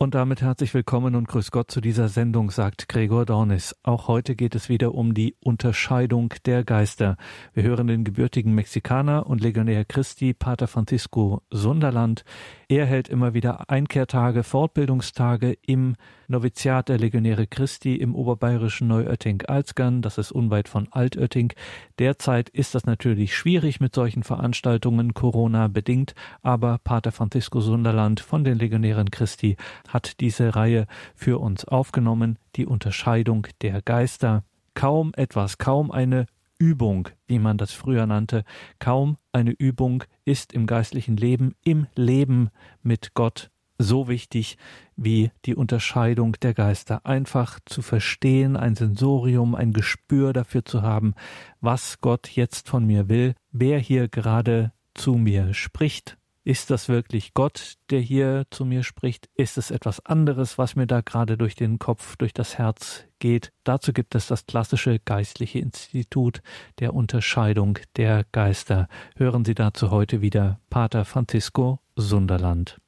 Und damit herzlich willkommen und grüß Gott zu dieser Sendung, sagt Gregor Dornis. Auch heute geht es wieder um die Unterscheidung der Geister. Wir hören den gebürtigen Mexikaner und Legionär Christi, Pater Francisco Sunderland. Er hält immer wieder Einkehrtage, Fortbildungstage im Noviziat der Legionäre Christi im oberbayerischen Neuötting-Alzgern. Das ist unweit von Altötting. Derzeit ist das natürlich schwierig mit solchen Veranstaltungen, Corona bedingt, aber Pater Francisco Sunderland von den Legionären Christi hat diese Reihe für uns aufgenommen, die Unterscheidung der Geister. Kaum etwas, kaum eine Übung, wie man das früher nannte, kaum eine Übung ist im geistlichen Leben, im Leben mit Gott so wichtig wie die Unterscheidung der Geister. Einfach zu verstehen, ein Sensorium, ein Gespür dafür zu haben, was Gott jetzt von mir will, wer hier gerade zu mir spricht ist das wirklich Gott, der hier zu mir spricht? Ist es etwas anderes, was mir da gerade durch den Kopf, durch das Herz geht? Dazu gibt es das klassische geistliche Institut der Unterscheidung der Geister. Hören Sie dazu heute wieder Pater Francisco Sunderland.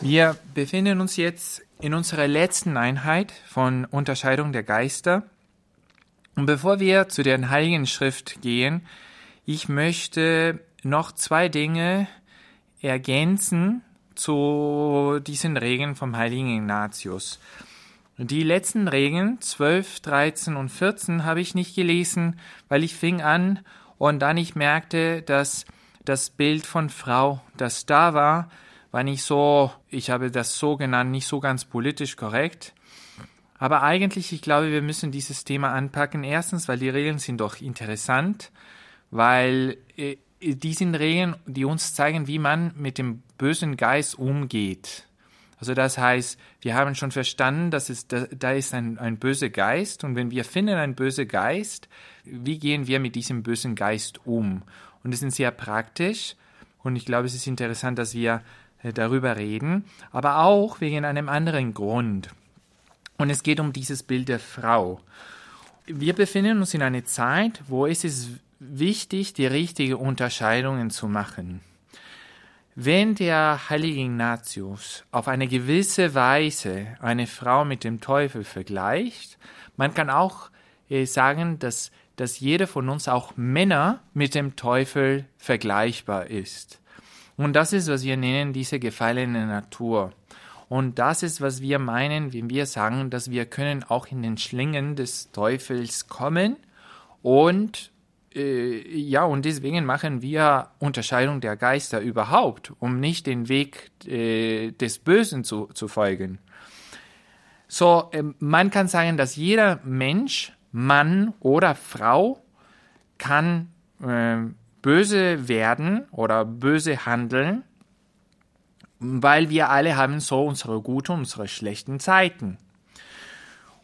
Wir befinden uns jetzt in unserer letzten Einheit von Unterscheidung der Geister. Und bevor wir zu der Heiligen Schrift gehen, ich möchte noch zwei Dinge ergänzen zu diesen Regeln vom heiligen Ignatius. Die letzten Regeln, 12, 13 und 14, habe ich nicht gelesen, weil ich fing an und dann ich merkte, dass das Bild von Frau, das da war, war nicht so, ich habe das so genannt, nicht so ganz politisch korrekt. Aber eigentlich, ich glaube, wir müssen dieses Thema anpacken. Erstens, weil die Regeln sind doch interessant, weil äh, die sind Regeln, die uns zeigen, wie man mit dem bösen Geist umgeht. Also das heißt, wir haben schon verstanden, dass es da, da ist ein, ein böser Geist und wenn wir finden einen bösen Geist, wie gehen wir mit diesem bösen Geist um? Und es ist sehr praktisch und ich glaube, es ist interessant, dass wir äh, darüber reden, aber auch wegen einem anderen Grund. Und es geht um dieses Bild der Frau. Wir befinden uns in einer Zeit, wo es ist wichtig, die richtige Unterscheidungen zu machen. Wenn der heilige Ignatius auf eine gewisse Weise eine Frau mit dem Teufel vergleicht, man kann auch äh, sagen, dass, dass jeder von uns auch Männer mit dem Teufel vergleichbar ist. Und das ist, was wir nennen, diese gefallene Natur. Und das ist, was wir meinen, wenn wir sagen, dass wir können auch in den Schlingen des Teufels kommen und äh, ja, und deswegen machen wir Unterscheidung der Geister überhaupt, um nicht den Weg äh, des Bösen zu, zu folgen. So, äh, man kann sagen, dass jeder Mensch, Mann oder Frau, kann äh, böse werden oder böse handeln, weil wir alle haben so unsere guten und unsere schlechten Zeiten.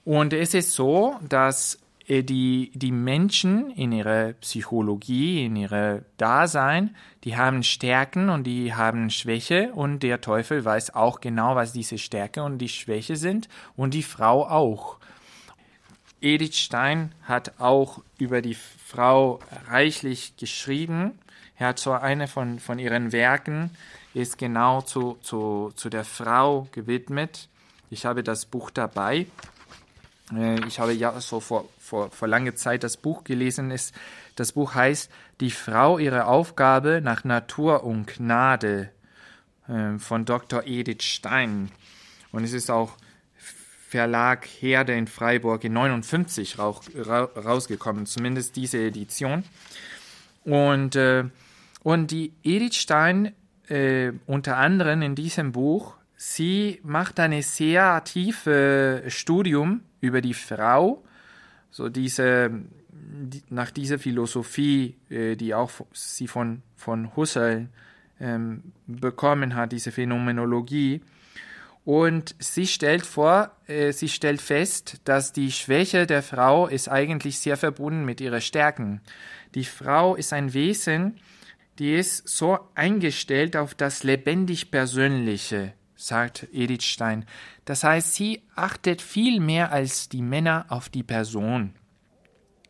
Und es ist so, dass die, die Menschen in ihrer Psychologie, in ihrer Dasein, die haben Stärken und die haben Schwäche und der Teufel weiß auch genau, was diese Stärke und die Schwäche sind und die Frau auch. Edith Stein hat auch über die Frau reichlich geschrieben. Er hat so eine von, von ihren Werken, ist genau zu, zu, zu der Frau gewidmet. Ich habe das Buch dabei. Äh, ich habe ja so vor, vor, vor langer Zeit das Buch gelesen. Ist, das Buch heißt Die Frau, ihre Aufgabe nach Natur und Gnade äh, von Dr. Edith Stein. Und es ist auch Verlag Herde in Freiburg in 59 rausgekommen, zumindest diese Edition. Und, äh, und die Edith Stein äh, unter anderem in diesem Buch, sie macht ein sehr tiefes Studium über die Frau, so diese, die, nach dieser Philosophie, äh, die auch sie von, von Husserl ähm, bekommen hat, diese Phänomenologie. Und sie stellt vor, äh, sie stellt fest, dass die Schwäche der Frau ist eigentlich sehr verbunden mit ihrer Stärken. Die Frau ist ein Wesen, die ist so eingestellt auf das lebendig Persönliche, sagt Edith Stein. Das heißt, sie achtet viel mehr als die Männer auf die Person.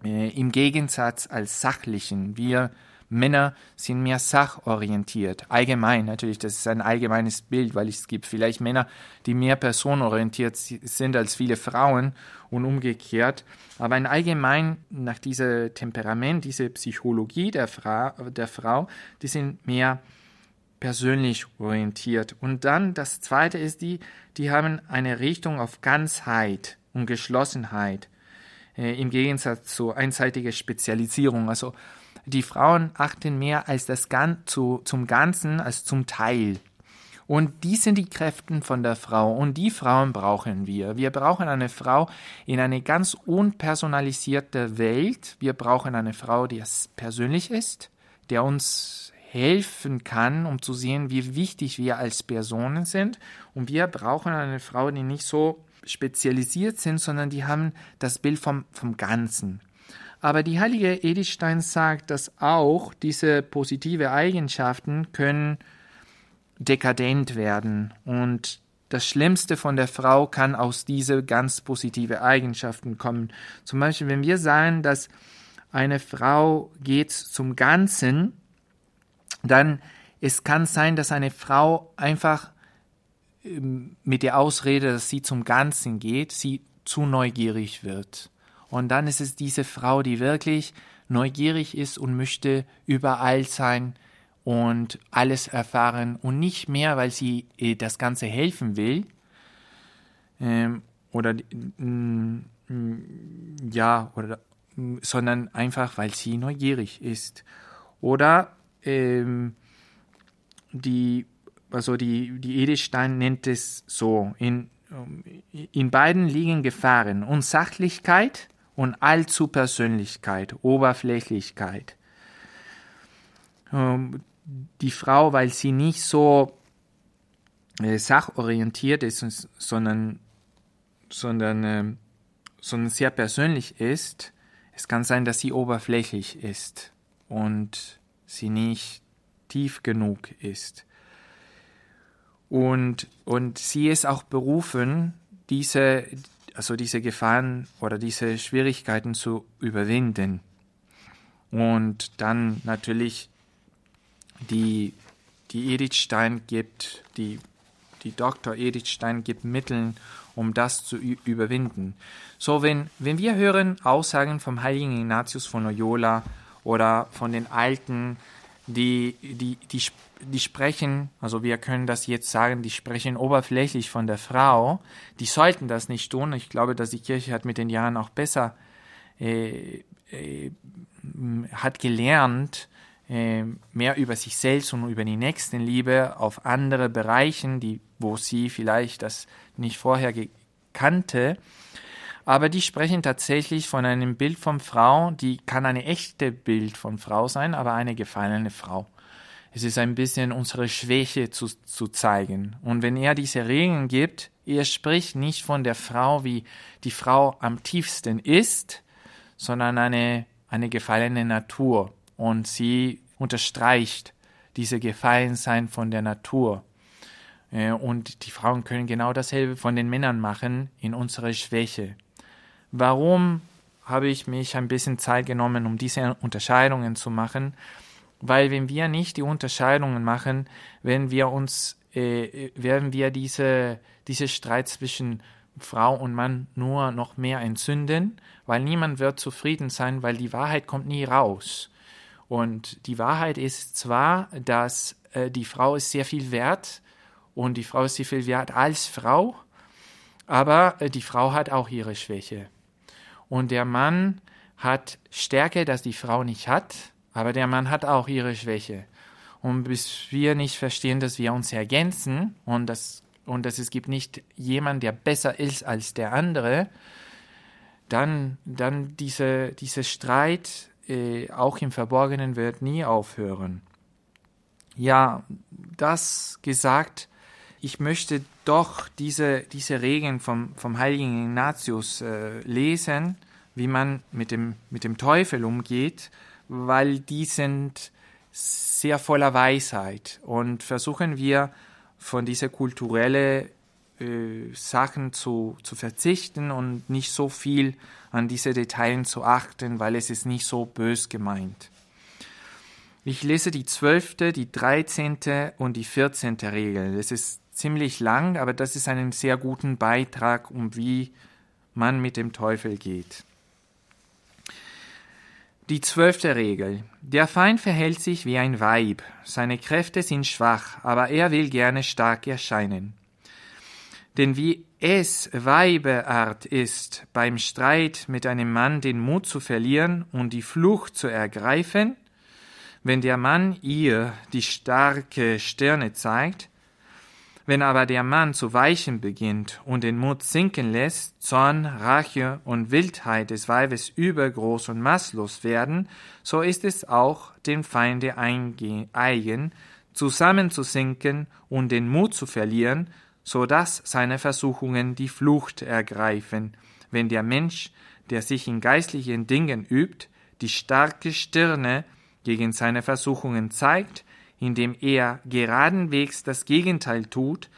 Äh, Im Gegensatz als Sachlichen. Wir Männer sind mehr sachorientiert. Allgemein, natürlich, das ist ein allgemeines Bild, weil es gibt vielleicht Männer, die mehr personenorientiert sind als viele Frauen und umgekehrt. Aber in allgemein nach diesem Temperament, diese Psychologie der, Fra der Frau, die sind mehr persönlich orientiert. Und dann das zweite ist die, die haben eine Richtung auf Ganzheit und Geschlossenheit äh, im Gegensatz zu einseitiger Spezialisierung. Also die Frauen achten mehr als das Gan zu, zum Ganzen als zum Teil. Und die sind die Kräfte von der Frau. Und die Frauen brauchen wir. Wir brauchen eine Frau in eine ganz unpersonalisierte Welt. Wir brauchen eine Frau, die es persönlich ist, der uns helfen kann, um zu sehen, wie wichtig wir als Personen sind. Und wir brauchen eine Frau, die nicht so spezialisiert sind, sondern die haben das Bild vom, vom Ganzen. Aber die heilige Edith Stein sagt, dass auch diese positive Eigenschaften können dekadent werden und das Schlimmste von der Frau kann aus diese ganz positive Eigenschaften kommen. Zum Beispiel, wenn wir sagen, dass eine Frau geht zum Ganzen, dann es kann sein, dass eine Frau einfach ähm, mit der Ausrede, dass sie zum Ganzen geht, sie zu neugierig wird. Und dann ist es diese Frau, die wirklich neugierig ist und möchte überall sein und alles erfahren und nicht mehr, weil sie äh, das Ganze helfen will ähm, oder mm, mm, ja oder mm, sondern einfach, weil sie neugierig ist oder ähm, die also die, die Edelstein nennt es so, in, in beiden liegen Gefahren, Unsachlichkeit und Allzupersönlichkeit, Oberflächlichkeit. Ähm, die Frau, weil sie nicht so äh, sachorientiert ist, sondern, sondern, äh, sondern sehr persönlich ist, es kann sein, dass sie oberflächlich ist. Und sie nicht tief genug ist. Und, und sie ist auch berufen, diese, also diese Gefahren oder diese Schwierigkeiten zu überwinden. Und dann natürlich die, die Edith Stein gibt, die, die Dr. Edith Stein gibt Mittel, um das zu überwinden. So, wenn, wenn wir hören Aussagen vom heiligen Ignatius von Loyola oder von den alten, die, die, die die sprechen, also wir können das jetzt sagen, die sprechen oberflächlich von der Frau. Die sollten das nicht tun. Ich glaube, dass die Kirche hat mit den Jahren auch besser äh, äh, hat gelernt, äh, mehr über sich selbst und über die Nächstenliebe auf andere Bereichen, die, wo sie vielleicht das nicht vorher kannte. Aber die sprechen tatsächlich von einem Bild von Frau, die kann eine echte Bild von Frau sein, aber eine gefallene Frau. Es ist ein bisschen unsere Schwäche zu, zu zeigen. Und wenn er diese Regeln gibt, er spricht nicht von der Frau, wie die Frau am tiefsten ist, sondern eine, eine gefallene Natur. Und sie unterstreicht diese Gefallensein von der Natur. Äh, und die Frauen können genau dasselbe von den Männern machen in unserer Schwäche. Warum habe ich mich ein bisschen Zeit genommen, um diese Unterscheidungen zu machen? Weil wenn wir nicht die Unterscheidungen machen, wenn wir uns, äh, werden wir diese, diese Streit zwischen Frau und Mann nur noch mehr entzünden, weil niemand wird zufrieden sein, weil die Wahrheit kommt nie raus. Und die Wahrheit ist zwar, dass äh, die Frau ist sehr viel wert und die Frau ist sehr viel wert als Frau, aber äh, die Frau hat auch ihre Schwäche. Und der Mann hat Stärke, dass die Frau nicht hat, aber der Mann hat auch ihre Schwäche. Und bis wir nicht verstehen, dass wir uns ergänzen und dass, und dass es gibt nicht jemand, der besser ist als der andere, dann, dann diese, diese Streit äh, auch im Verborgenen wird nie aufhören. Ja, das gesagt, ich möchte doch diese, diese Regeln vom, vom heiligen Ignatius äh, lesen, wie man mit dem, mit dem Teufel umgeht weil die sind sehr voller Weisheit und versuchen wir von dieser kulturellen äh, Sachen zu, zu verzichten und nicht so viel an diese Details zu achten, weil es ist nicht so bös gemeint. Ich lese die zwölfte, die dreizehnte und die vierzehnte Regel. Das ist ziemlich lang, aber das ist einen sehr guten Beitrag, um wie man mit dem Teufel geht. Die zwölfte Regel. Der Feind verhält sich wie ein Weib. Seine Kräfte sind schwach, aber er will gerne stark erscheinen. Denn wie es Weibeart ist, beim Streit mit einem Mann den Mut zu verlieren und die Flucht zu ergreifen, wenn der Mann ihr die starke Stirne zeigt, wenn aber der Mann zu weichen beginnt und den Mut sinken lässt, Zorn, Rache und Wildheit des Weibes übergroß und maßlos werden, so ist es auch dem Feinde eigen, zusammenzusinken und den Mut zu verlieren, so dass seine Versuchungen die Flucht ergreifen, wenn der Mensch, der sich in geistlichen Dingen übt, die starke Stirne gegen seine Versuchungen zeigt, indem er geradenwegs das Gegenteil tut,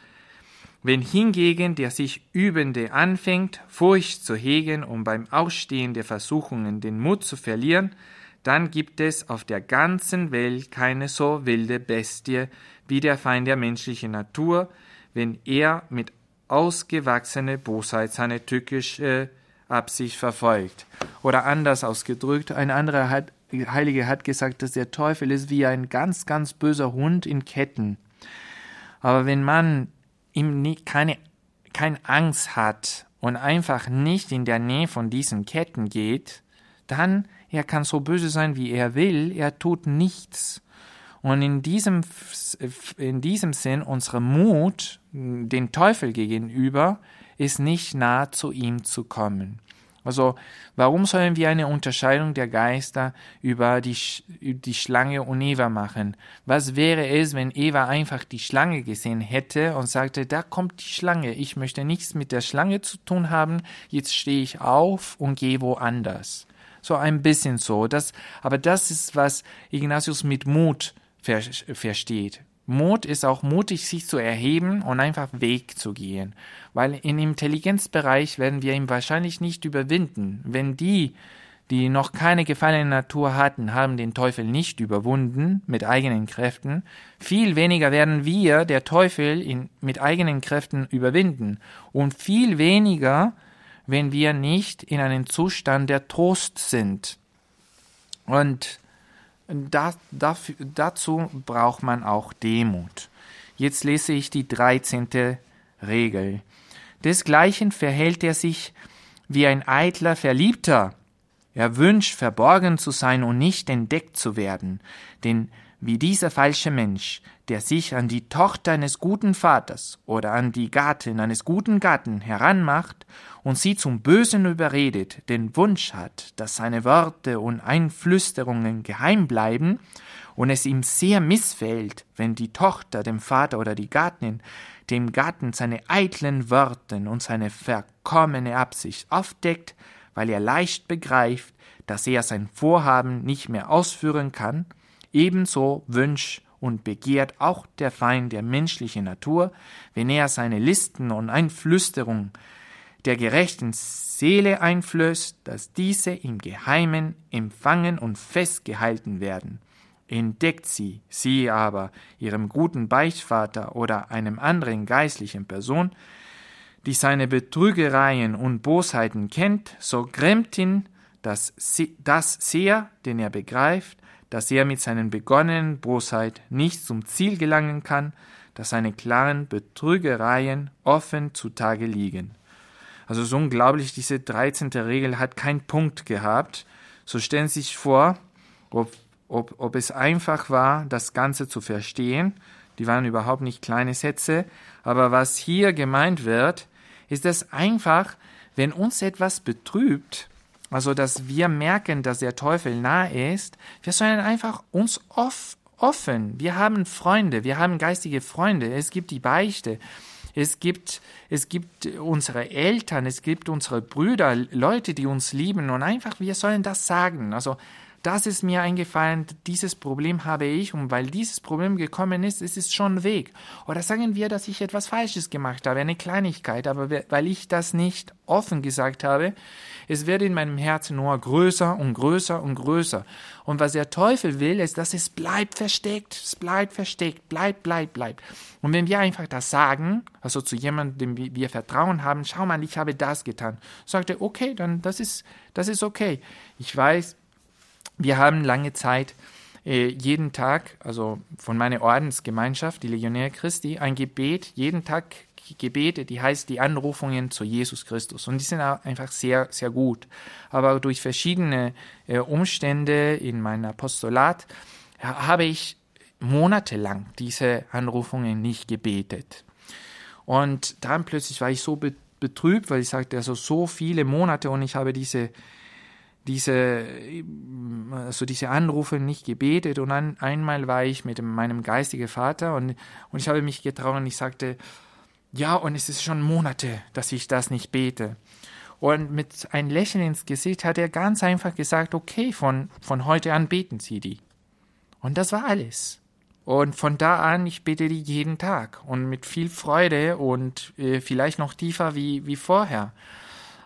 wenn hingegen der sich Übende anfängt, Furcht zu hegen, um beim Ausstehen der Versuchungen den Mut zu verlieren, dann gibt es auf der ganzen Welt keine so wilde Bestie wie der Feind der menschlichen Natur, wenn er mit ausgewachsener Bosheit seine tückische Absicht verfolgt. Oder anders ausgedrückt, ein anderer hat Heilige hat gesagt, dass der Teufel ist wie ein ganz, ganz böser Hund in Ketten. Aber wenn man ihm nie, keine, keine Angst hat und einfach nicht in der Nähe von diesen Ketten geht, dann, er kann so böse sein, wie er will, er tut nichts. Und in diesem, in diesem Sinn, unser Mut den Teufel gegenüber ist nicht nah zu ihm zu kommen. Also warum sollen wir eine Unterscheidung der Geister über die, die Schlange und Eva machen? Was wäre es, wenn Eva einfach die Schlange gesehen hätte und sagte, da kommt die Schlange, ich möchte nichts mit der Schlange zu tun haben, jetzt stehe ich auf und gehe woanders. So ein bisschen so. Das, aber das ist, was Ignatius mit Mut ver versteht. Mut ist auch mutig, sich zu erheben und einfach Weg zu gehen. Weil im Intelligenzbereich werden wir ihn wahrscheinlich nicht überwinden. Wenn die, die noch keine gefallene Natur hatten, haben den Teufel nicht überwunden mit eigenen Kräften, viel weniger werden wir der Teufel in, mit eigenen Kräften überwinden und viel weniger, wenn wir nicht in einem Zustand der Trost sind. Und da, dafür, dazu braucht man auch Demut. Jetzt lese ich die 13. Regel. Desgleichen verhält er sich wie ein eitler Verliebter. Er wünscht, verborgen zu sein und nicht entdeckt zu werden, denn wie dieser falsche Mensch, der sich an die Tochter eines guten Vaters oder an die Gattin eines guten Gatten heranmacht und sie zum Bösen überredet, den Wunsch hat, dass seine Worte und Einflüsterungen geheim bleiben, und es ihm sehr missfällt, wenn die Tochter dem Vater oder die Gattin dem Gatten seine eitlen Worte und seine verkommene Absicht aufdeckt, weil er leicht begreift, dass er sein Vorhaben nicht mehr ausführen kann, Ebenso wünscht und begehrt auch der Feind der menschlichen Natur, wenn er seine Listen und Einflüsterungen der gerechten Seele einflößt, dass diese im Geheimen empfangen und festgehalten werden. Entdeckt sie, sie aber ihrem guten Beichtvater oder einem anderen geistlichen Person, die seine Betrügereien und Bosheiten kennt, so grämt ihn das, das sehr, den er begreift, dass er mit seinen begonnenen Bosheit nicht zum Ziel gelangen kann, dass seine klaren Betrügereien offen zutage liegen. Also so unglaublich, diese 13. Regel hat keinen Punkt gehabt. So stellen Sie sich vor, ob, ob, ob es einfach war, das Ganze zu verstehen. Die waren überhaupt nicht kleine Sätze. Aber was hier gemeint wird, ist es einfach, wenn uns etwas betrübt, also dass wir merken, dass der Teufel nahe ist, wir sollen einfach uns off, offen, wir haben Freunde, wir haben geistige Freunde, es gibt die Beichte, es gibt, es gibt unsere Eltern, es gibt unsere Brüder, Leute, die uns lieben und einfach, wir sollen das sagen. Also das ist mir eingefallen, dieses Problem habe ich und weil dieses Problem gekommen ist, ist es schon weg. Oder sagen wir, dass ich etwas Falsches gemacht habe, eine Kleinigkeit, aber weil ich das nicht offen gesagt habe, es wird in meinem Herzen nur größer und größer und größer. Und was der Teufel will, ist, dass es bleibt versteckt, es bleibt versteckt, bleibt, bleibt, bleibt. Und wenn wir einfach das sagen, also zu jemandem, dem wir Vertrauen haben, schau mal, ich habe das getan, sagt er, okay, dann das ist, das ist okay. Ich weiß, wir haben lange Zeit äh, jeden Tag, also von meiner Ordensgemeinschaft, die Legionär Christi, ein Gebet, jeden Tag Gebete, die heißt die Anrufungen zu Jesus Christus. Und die sind einfach sehr, sehr gut. Aber durch verschiedene äh, Umstände in meinem Apostolat ja, habe ich monatelang diese Anrufungen nicht gebetet. Und dann plötzlich war ich so betrübt, weil ich sagte, also so viele Monate und ich habe diese diese, also diese Anrufe nicht gebetet und dann einmal war ich mit meinem geistigen Vater und, und ich habe mich getraut und ich sagte, ja, und es ist schon Monate, dass ich das nicht bete. Und mit einem Lächeln ins Gesicht hat er ganz einfach gesagt, okay, von, von heute an beten Sie die. Und das war alles. Und von da an, ich bete die jeden Tag und mit viel Freude und äh, vielleicht noch tiefer wie, wie vorher.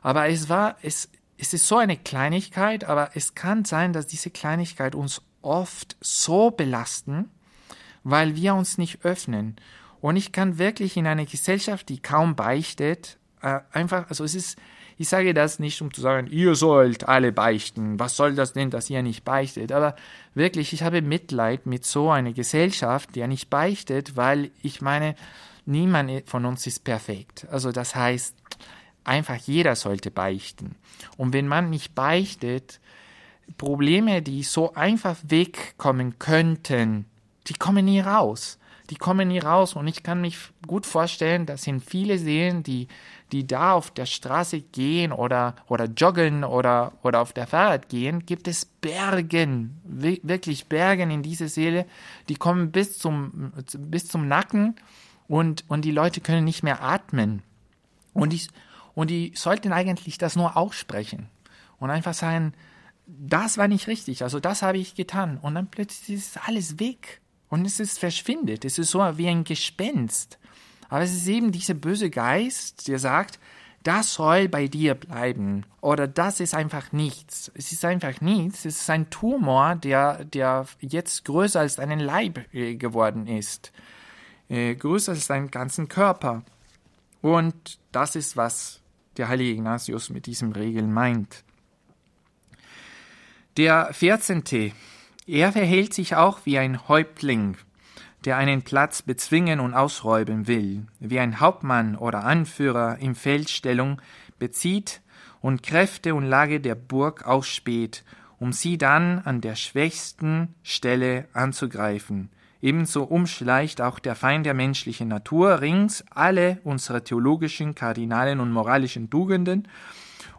Aber es war, es, es ist so eine Kleinigkeit, aber es kann sein, dass diese Kleinigkeit uns oft so belasten, weil wir uns nicht öffnen. Und ich kann wirklich in einer Gesellschaft, die kaum beichtet, äh, einfach, also es ist, ich sage das nicht, um zu sagen, ihr sollt alle beichten. Was soll das denn, dass ihr nicht beichtet? Aber wirklich, ich habe Mitleid mit so einer Gesellschaft, die ja nicht beichtet, weil ich meine, niemand von uns ist perfekt. Also das heißt, einfach jeder sollte beichten. Und wenn man nicht beichtet, Probleme, die so einfach wegkommen könnten, die kommen nie raus. Die kommen nie raus. Und ich kann mich gut vorstellen, dass in viele Seelen, die, die da auf der Straße gehen oder, oder joggen oder, oder auf der Fahrrad gehen, gibt es Bergen, wirklich Bergen in diese Seele, die kommen bis zum, bis zum Nacken und, und die Leute können nicht mehr atmen. Und ich, und die sollten eigentlich das nur aussprechen und einfach sagen, das war nicht richtig, also das habe ich getan. Und dann plötzlich ist alles weg und es ist verschwindet. Es ist so wie ein Gespenst. Aber es ist eben dieser böse Geist, der sagt, das soll bei dir bleiben oder das ist einfach nichts. Es ist einfach nichts. Es ist ein Tumor, der, der jetzt größer als deinen Leib äh, geworden ist. Äh, größer als deinen ganzen Körper. Und das ist, was der heilige Ignatius mit diesem Regeln meint. Der 14. Er verhält sich auch wie ein Häuptling, der einen Platz bezwingen und ausräuben will, wie ein Hauptmann oder Anführer in Feldstellung bezieht und Kräfte und Lage der Burg ausspäht, um sie dann an der schwächsten Stelle anzugreifen, Ebenso umschleicht auch der Feind der menschlichen Natur rings alle unsere theologischen, kardinalen und moralischen Tugenden,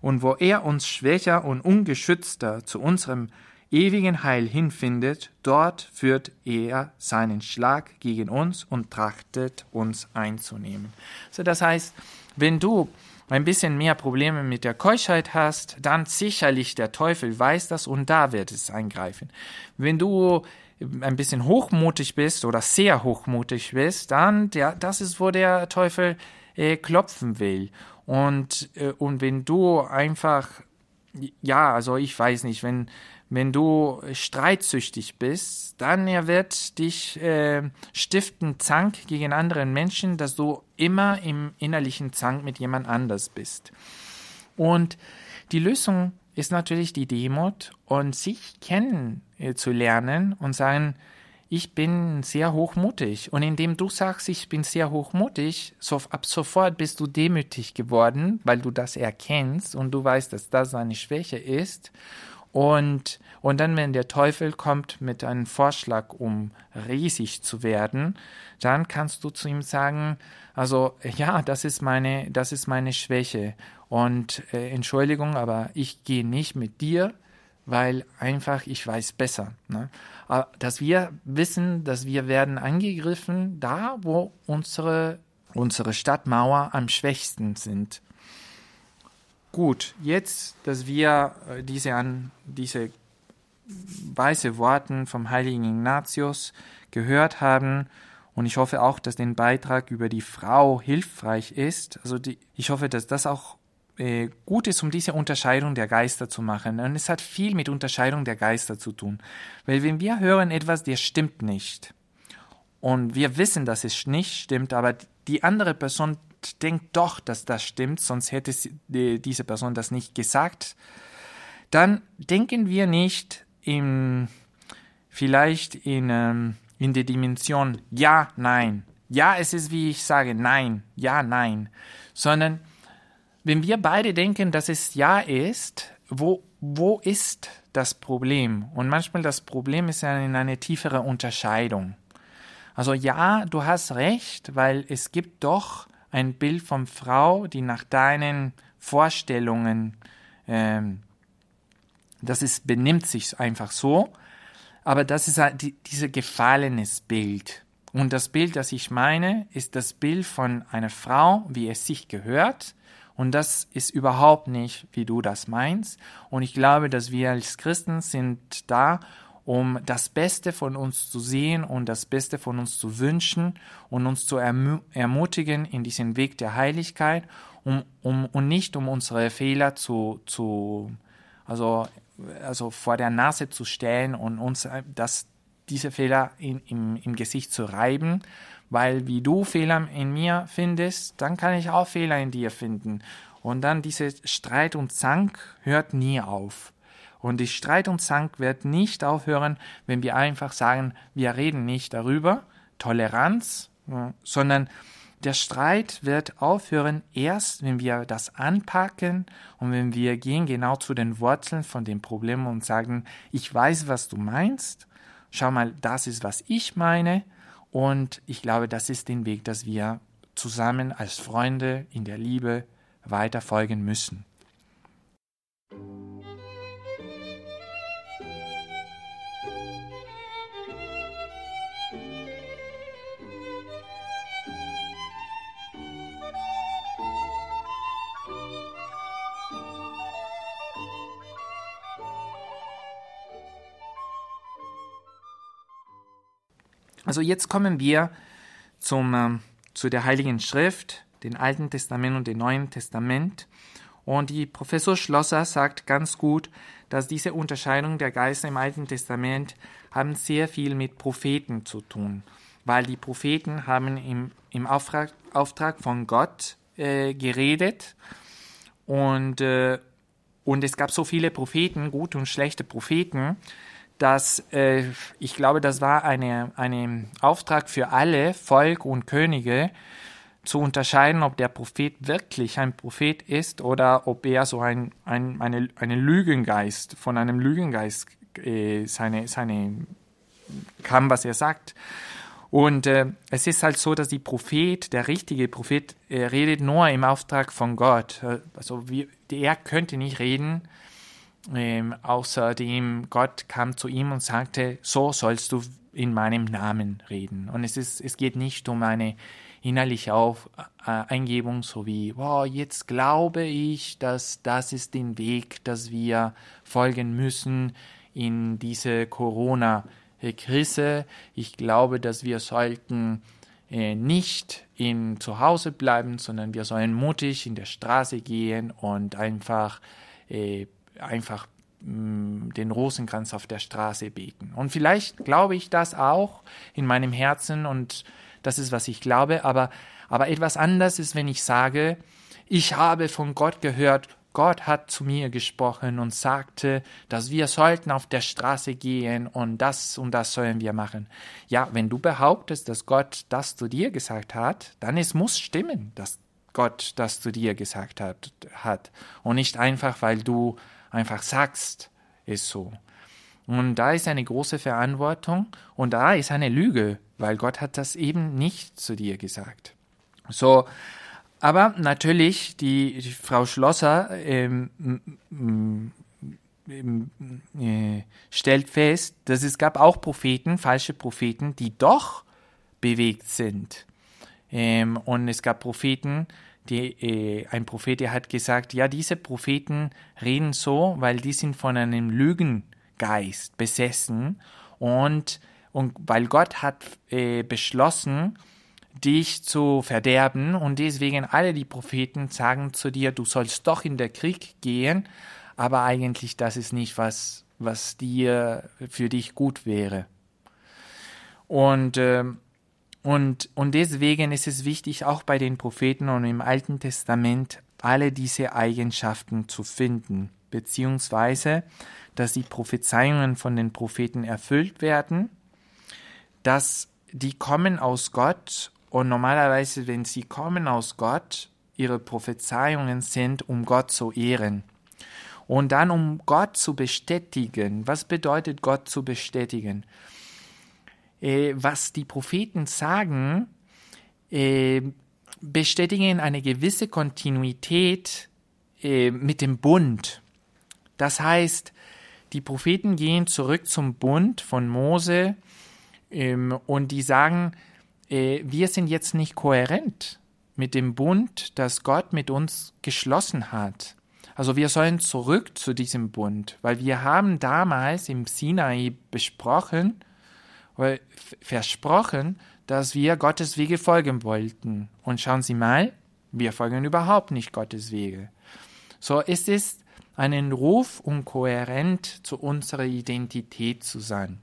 und wo er uns schwächer und ungeschützter zu unserem ewigen Heil hinfindet, dort führt er seinen Schlag gegen uns und trachtet uns einzunehmen. So, das heißt, wenn du ein bisschen mehr Probleme mit der Keuschheit hast, dann sicherlich der Teufel weiß das und da wird es eingreifen. Wenn du ein bisschen hochmutig bist oder sehr hochmutig bist, dann ja, das ist, wo der Teufel äh, klopfen will. Und, äh, und wenn du einfach, ja, also ich weiß nicht, wenn, wenn du streitsüchtig bist, dann er wird dich äh, stiften Zank gegen anderen Menschen, dass du immer im innerlichen Zank mit jemand anders bist. Und die Lösung ist natürlich die Demut und sich kennen äh, zu lernen und sagen, ich bin sehr hochmutig. Und indem du sagst, ich bin sehr hochmutig, so, ab sofort bist du demütig geworden, weil du das erkennst und du weißt, dass das eine Schwäche ist. Und, und dann, wenn der Teufel kommt mit einem Vorschlag, um riesig zu werden, dann kannst du zu ihm sagen, also ja, das ist meine, das ist meine Schwäche. Und äh, Entschuldigung, aber ich gehe nicht mit dir, weil einfach ich weiß besser. Ne? Aber dass wir wissen, dass wir werden angegriffen, da wo unsere, unsere Stadtmauer am schwächsten sind. Gut, jetzt, dass wir äh, diese, an, diese weise Worten vom heiligen Ignatius gehört haben. Und ich hoffe auch, dass der Beitrag über die Frau hilfreich ist. Also die, ich hoffe, dass das auch äh, gut ist, um diese Unterscheidung der Geister zu machen. Und es hat viel mit Unterscheidung der Geister zu tun. Weil wenn wir hören etwas, der stimmt nicht, und wir wissen, dass es nicht stimmt, aber die andere Person denkt doch, dass das stimmt, sonst hätte diese Person das nicht gesagt, dann denken wir nicht in, vielleicht in, ähm, in der Dimension ja, nein. Ja, es ist wie ich sage, nein, ja, nein. Sondern wenn wir beide denken, dass es ja ist, wo, wo ist das Problem? Und manchmal das Problem ist ja in eine tiefere Unterscheidung. Also ja, du hast recht, weil es gibt doch ein Bild von Frau, die nach deinen Vorstellungen, ähm, das ist, benimmt sich einfach so, aber das ist halt die, dieses gefallenes Bild. Und das Bild, das ich meine, ist das Bild von einer Frau, wie es sich gehört, und das ist überhaupt nicht, wie du das meinst. Und ich glaube, dass wir als Christen sind da, um das Beste von uns zu sehen und das Beste von uns zu wünschen und uns zu erm ermutigen in diesen Weg der Heiligkeit, um, um, und nicht um unsere Fehler zu, zu also, also vor der Nase zu stellen und uns das, diese Fehler in, im, im Gesicht zu reiben, weil wie du Fehler in mir findest, dann kann ich auch Fehler in dir finden. Und dann diese Streit und Zank hört nie auf. Und die Streit und Zank wird nicht aufhören, wenn wir einfach sagen, wir reden nicht darüber, Toleranz, sondern der Streit wird aufhören erst, wenn wir das anpacken und wenn wir gehen genau zu den Wurzeln von dem Problem und sagen, ich weiß, was du meinst, schau mal, das ist, was ich meine und ich glaube, das ist den Weg, dass wir zusammen als Freunde in der Liebe weiter folgen müssen. Also jetzt kommen wir zum, äh, zu der Heiligen Schrift, den Alten Testament und dem Neuen Testament. Und die Professor Schlosser sagt ganz gut, dass diese Unterscheidung der Geister im Alten Testament haben sehr viel mit Propheten zu tun, weil die Propheten haben im, im Auftrag, Auftrag von Gott äh, geredet und, äh, und es gab so viele Propheten, gute und schlechte Propheten, dass äh, ich glaube, das war eine, eine Auftrag für alle Volk und Könige zu unterscheiden, ob der Prophet wirklich ein Prophet ist oder ob er so ein, ein eine, eine Lügengeist von einem Lügengeist äh, seine, seine kam, was er sagt. Und äh, es ist halt so, dass die Prophet, der richtige Prophet, er redet nur im Auftrag von Gott. Also wie, er könnte nicht reden, ähm, außerdem Gott kam zu ihm und sagte, so sollst du in meinem Namen reden. Und es ist, es geht nicht um eine innerliche Auf, äh, Eingebung, so wie, wow, jetzt glaube ich, dass das ist den Weg, dass wir folgen müssen in diese Corona-Krise. Ich glaube, dass wir sollten äh, nicht in zu Hause bleiben, sondern wir sollen mutig in der Straße gehen und einfach äh, einfach mm, den Rosenkranz auf der Straße beten. Und vielleicht glaube ich das auch in meinem Herzen und das ist, was ich glaube, aber, aber etwas anders ist, wenn ich sage, ich habe von Gott gehört, Gott hat zu mir gesprochen und sagte, dass wir sollten auf der Straße gehen und das und das sollen wir machen. Ja, wenn du behauptest, dass Gott das zu dir gesagt hat, dann es muss stimmen, dass Gott das zu dir gesagt hat, hat. Und nicht einfach, weil du einfach sagst, ist so. Und da ist eine große Verantwortung und da ist eine Lüge, weil Gott hat das eben nicht zu dir gesagt. So, aber natürlich, die, die Frau Schlosser ähm, äh, stellt fest, dass es gab auch Propheten, falsche Propheten, die doch bewegt sind. Ähm, und es gab Propheten, die, äh, ein Prophet, der hat gesagt, ja, diese Propheten reden so, weil die sind von einem Lügen Geist besessen und, und weil Gott hat äh, beschlossen, dich zu verderben und deswegen alle die Propheten sagen zu dir, du sollst doch in den Krieg gehen, aber eigentlich das ist nicht was, was dir für dich gut wäre. Und, äh, und, und deswegen ist es wichtig, auch bei den Propheten und im Alten Testament alle diese Eigenschaften zu finden, beziehungsweise, dass die Prophezeiungen von den Propheten erfüllt werden, dass die kommen aus Gott und normalerweise, wenn sie kommen aus Gott, ihre Prophezeiungen sind, um Gott zu ehren. Und dann, um Gott zu bestätigen. Was bedeutet Gott zu bestätigen? Äh, was die Propheten sagen, äh, bestätigen eine gewisse Kontinuität äh, mit dem Bund. Das heißt, die Propheten gehen zurück zum Bund von Mose ähm, und die sagen, äh, wir sind jetzt nicht kohärent mit dem Bund, das Gott mit uns geschlossen hat. Also wir sollen zurück zu diesem Bund, weil wir haben damals im Sinai besprochen, versprochen, dass wir Gottes Wege folgen wollten. Und schauen Sie mal, wir folgen überhaupt nicht Gottes Wege. So ist es einen Ruf, um kohärent zu unserer Identität zu sein.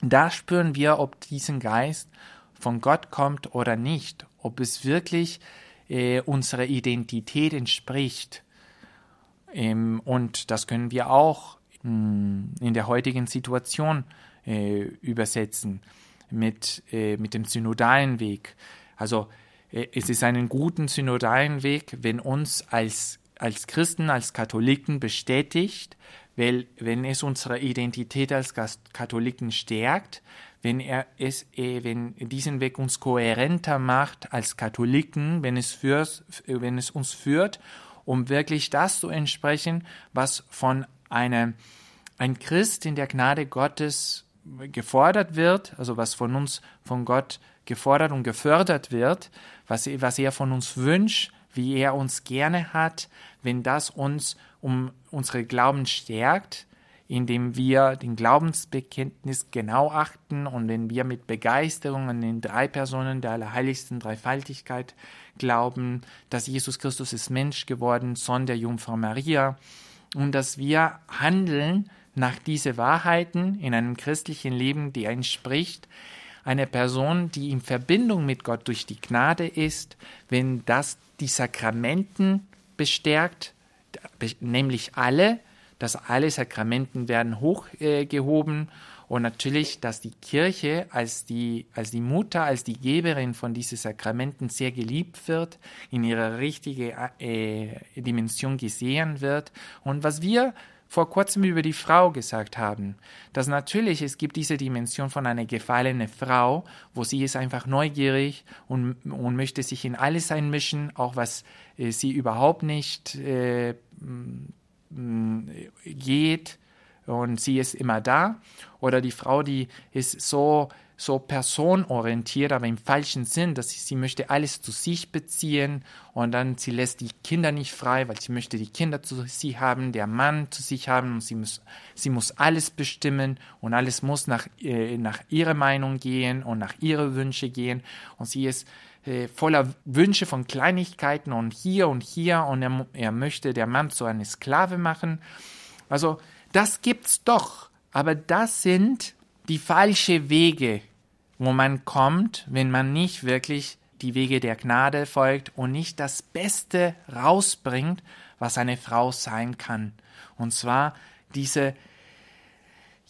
Da spüren wir, ob diesen Geist von Gott kommt oder nicht, ob es wirklich äh, unserer Identität entspricht. Ähm, und das können wir auch mh, hm, in der heutigen Situation äh, übersetzen mit, äh, mit dem synodalen Weg. Also äh, es ist einen guten synodalen Weg, wenn uns als, als Christen, als Katholiken bestätigt, weil wenn es unsere Identität als Katholiken stärkt, wenn er es, äh, wenn diesen Weg uns kohärenter macht als Katholiken, wenn es, führt, wenn es uns führt, um wirklich das zu entsprechen, was von einem ein Christ in der Gnade Gottes gefordert wird, also was von uns, von Gott gefordert und gefördert wird, was, was er von uns wünscht, wie er uns gerne hat, wenn das uns um unsere Glauben stärkt, indem wir den Glaubensbekenntnis genau achten und wenn wir mit Begeisterung an den drei Personen der allerheiligsten Dreifaltigkeit glauben, dass Jesus Christus ist Mensch geworden, Sohn der Jungfrau Maria und dass wir handeln nach diese Wahrheiten in einem christlichen Leben, die entspricht einer Person, die in Verbindung mit Gott durch die Gnade ist, wenn das die Sakramenten bestärkt, nämlich alle, dass alle Sakramenten werden hochgehoben und natürlich, dass die Kirche als die, als die Mutter, als die Geberin von diesen Sakramenten sehr geliebt wird, in ihrer richtigen äh, Dimension gesehen wird. Und was wir vor kurzem über die Frau gesagt haben, dass natürlich es gibt diese Dimension von einer gefallenen Frau, wo sie ist einfach neugierig und, und möchte sich in alles einmischen, auch was äh, sie überhaupt nicht äh, geht und sie ist immer da. Oder die Frau, die ist so, so personorientiert, aber im falschen Sinn, dass sie, sie möchte alles zu sich beziehen und dann sie lässt die Kinder nicht frei, weil sie möchte die Kinder zu sich haben, der Mann zu sich haben und sie muss, sie muss alles bestimmen und alles muss nach, äh, nach ihrer Meinung gehen und nach ihren Wünsche gehen und sie ist äh, voller Wünsche von Kleinigkeiten und hier und hier und er, er möchte der Mann zu einer Sklave machen. Also das gibt's doch, aber das sind die falsche Wege, wo man kommt, wenn man nicht wirklich die Wege der Gnade folgt und nicht das Beste rausbringt, was eine Frau sein kann. Und zwar diese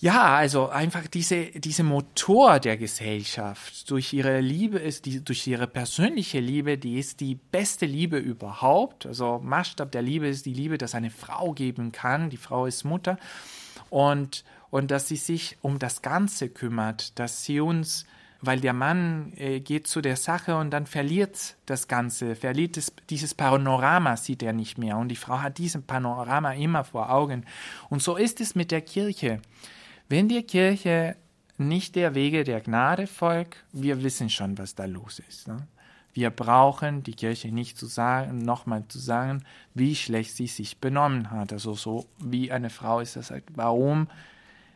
ja, also einfach diese, diese Motor der Gesellschaft durch ihre Liebe ist, die, durch ihre persönliche Liebe, die ist die beste Liebe überhaupt. Also Maßstab der Liebe ist die Liebe, dass eine Frau geben kann. Die Frau ist Mutter. Und, und dass sie sich um das Ganze kümmert, dass sie uns, weil der Mann äh, geht zu der Sache und dann verliert das Ganze, verliert es, dieses Panorama sieht er nicht mehr. Und die Frau hat diesen Panorama immer vor Augen. Und so ist es mit der Kirche. Wenn die Kirche nicht der Wege der Gnade folgt, wir wissen schon, was da los ist. Ne? Wir brauchen die Kirche nicht zu sagen, nochmal zu sagen, wie schlecht sie sich benommen hat. Also so wie eine Frau ist das sagt, warum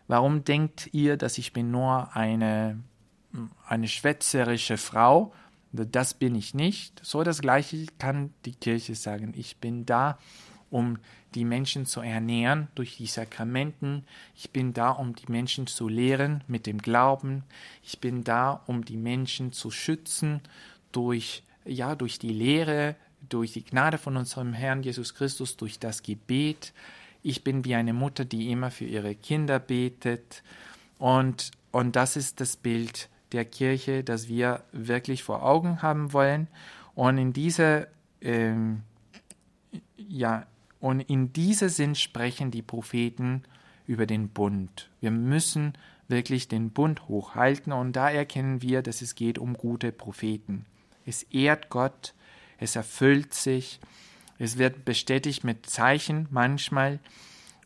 Warum denkt ihr, dass ich bin nur eine, eine schwätzerische Frau? Das bin ich nicht. So das Gleiche kann die Kirche sagen. Ich bin da, um die Menschen zu ernähren durch die Sakramenten. Ich bin da, um die Menschen zu lehren mit dem Glauben. Ich bin da, um die Menschen zu schützen durch, ja, durch die Lehre, durch die Gnade von unserem Herrn Jesus Christus, durch das Gebet. Ich bin wie eine Mutter, die immer für ihre Kinder betet. Und, und das ist das Bild der Kirche, das wir wirklich vor Augen haben wollen. Und in dieser, ähm, ja, und in diesem Sinn sprechen die Propheten über den Bund. Wir müssen wirklich den Bund hochhalten und da erkennen wir, dass es geht um gute Propheten. Es ehrt Gott, es erfüllt sich, es wird bestätigt mit Zeichen manchmal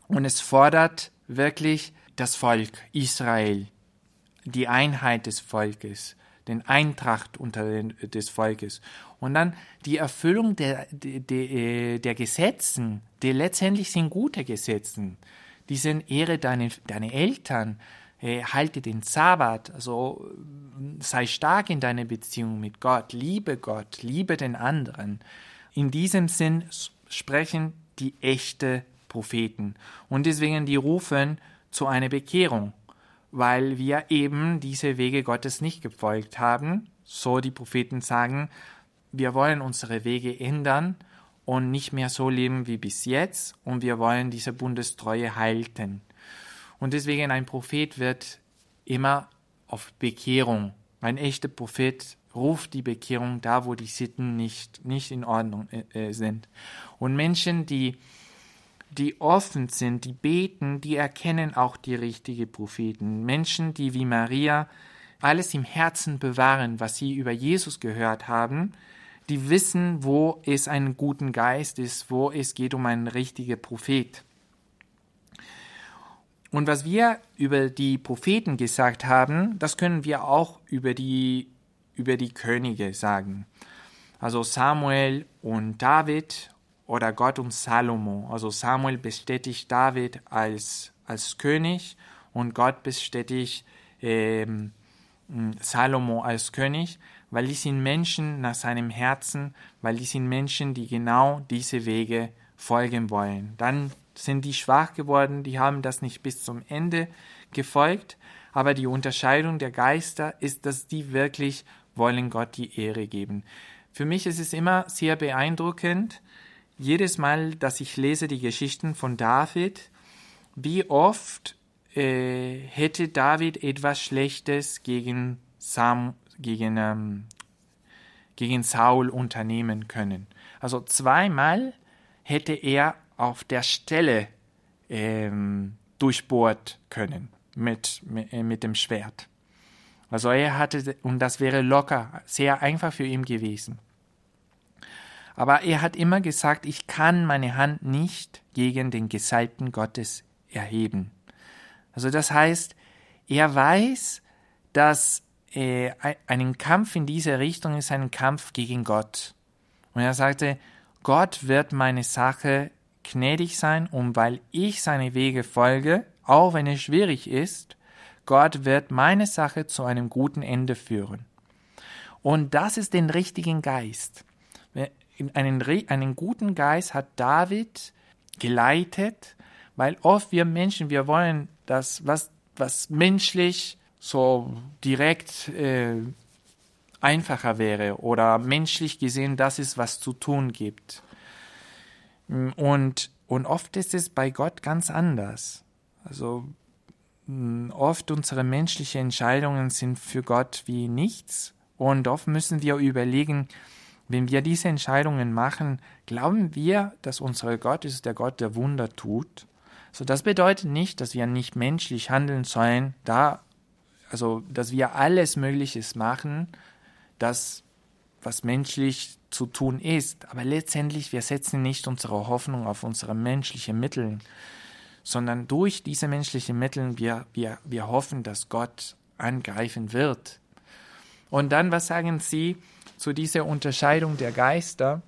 und es fordert wirklich das Volk Israel, die Einheit des Volkes, den Eintracht unter den, des Volkes. Und dann die Erfüllung der, der, der, der Gesetzen, die letztendlich sind gute Gesetzen. Die sind Ehre deine, deine Eltern, äh, halte den Sabbat, also sei stark in deiner Beziehung mit Gott, liebe Gott, liebe den anderen. In diesem Sinn sprechen die echte Propheten. Und deswegen die rufen zu einer Bekehrung weil wir eben diese Wege Gottes nicht gefolgt haben. So die Propheten sagen, wir wollen unsere Wege ändern und nicht mehr so leben wie bis jetzt und wir wollen diese Bundestreue halten. Und deswegen ein Prophet wird immer auf Bekehrung. Ein echter Prophet ruft die Bekehrung da, wo die Sitten nicht, nicht in Ordnung äh, sind. Und Menschen, die die offen sind, die beten, die erkennen auch die richtigen Propheten. Menschen, die wie Maria alles im Herzen bewahren, was sie über Jesus gehört haben, die wissen, wo es einen guten Geist ist, wo es geht um einen richtigen Prophet. Und was wir über die Propheten gesagt haben, das können wir auch über die, über die Könige sagen. Also Samuel und David oder Gott um Salomo. Also Samuel bestätigt David als, als König und Gott bestätigt ähm, Salomo als König, weil die sind Menschen nach seinem Herzen, weil die sind Menschen, die genau diese Wege folgen wollen. Dann sind die schwach geworden, die haben das nicht bis zum Ende gefolgt, aber die Unterscheidung der Geister ist, dass die wirklich wollen Gott die Ehre geben. Für mich ist es immer sehr beeindruckend, jedes Mal, dass ich lese die Geschichten von David, wie oft äh, hätte David etwas Schlechtes gegen, Sam, gegen, ähm, gegen Saul unternehmen können. Also zweimal hätte er auf der Stelle ähm, durchbohrt können mit, mit, äh, mit dem Schwert. Also er hatte, und das wäre locker, sehr einfach für ihn gewesen. Aber er hat immer gesagt, ich kann meine Hand nicht gegen den Gesalbten Gottes erheben. Also das heißt, er weiß, dass äh, ein Kampf in diese Richtung ist ein Kampf gegen Gott. Und er sagte, Gott wird meine Sache gnädig sein und weil ich seine Wege folge, auch wenn es schwierig ist, Gott wird meine Sache zu einem guten Ende führen. Und das ist den richtigen Geist einen, einen guten Geist hat David geleitet, weil oft wir Menschen, wir wollen das, was, was menschlich so direkt äh, einfacher wäre oder menschlich gesehen das ist, was zu tun gibt. Und, und oft ist es bei Gott ganz anders. Also oft unsere menschlichen Entscheidungen sind für Gott wie nichts und oft müssen wir überlegen, wenn wir diese Entscheidungen machen, glauben wir, dass unser Gott ist der Gott, der Wunder tut. So, das bedeutet nicht, dass wir nicht menschlich handeln sollen, da, also, dass wir alles Mögliches machen, das, was menschlich zu tun ist. Aber letztendlich, wir setzen nicht unsere Hoffnung auf unsere menschlichen Mittel, sondern durch diese menschlichen Mittel, wir, wir, wir hoffen, dass Gott angreifen wird. Und dann, was sagen Sie? zu dieser Unterscheidung der Geister,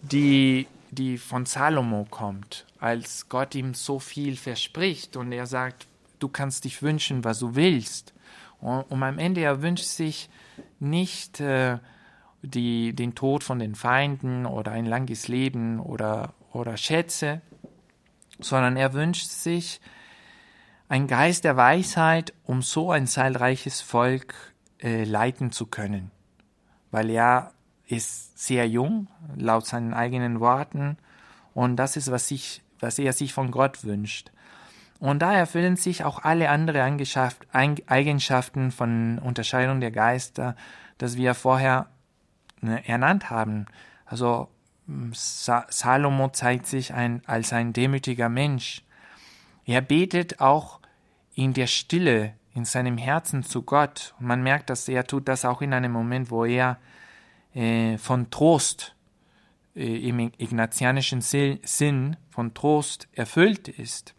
die, die von Salomo kommt, als Gott ihm so viel verspricht und er sagt, du kannst dich wünschen, was du willst. Und, und am Ende er wünscht sich nicht äh, die, den Tod von den Feinden oder ein langes Leben oder, oder Schätze, sondern er wünscht sich ein Geist der Weisheit, um so ein zahlreiches Volk äh, leiten zu können. Weil er ist sehr jung, laut seinen eigenen Worten, und das ist, was, ich, was er sich von Gott wünscht. Und da erfüllen sich auch alle anderen Eigenschaften von Unterscheidung der Geister, das wir vorher ne, ernannt haben. Also Salomo zeigt sich ein, als ein demütiger Mensch. Er betet auch in der Stille, in seinem Herzen zu Gott. Und man merkt, dass er tut das auch in einem Moment, wo er äh, von Trost äh, im ignatianischen Sinn von Trost erfüllt ist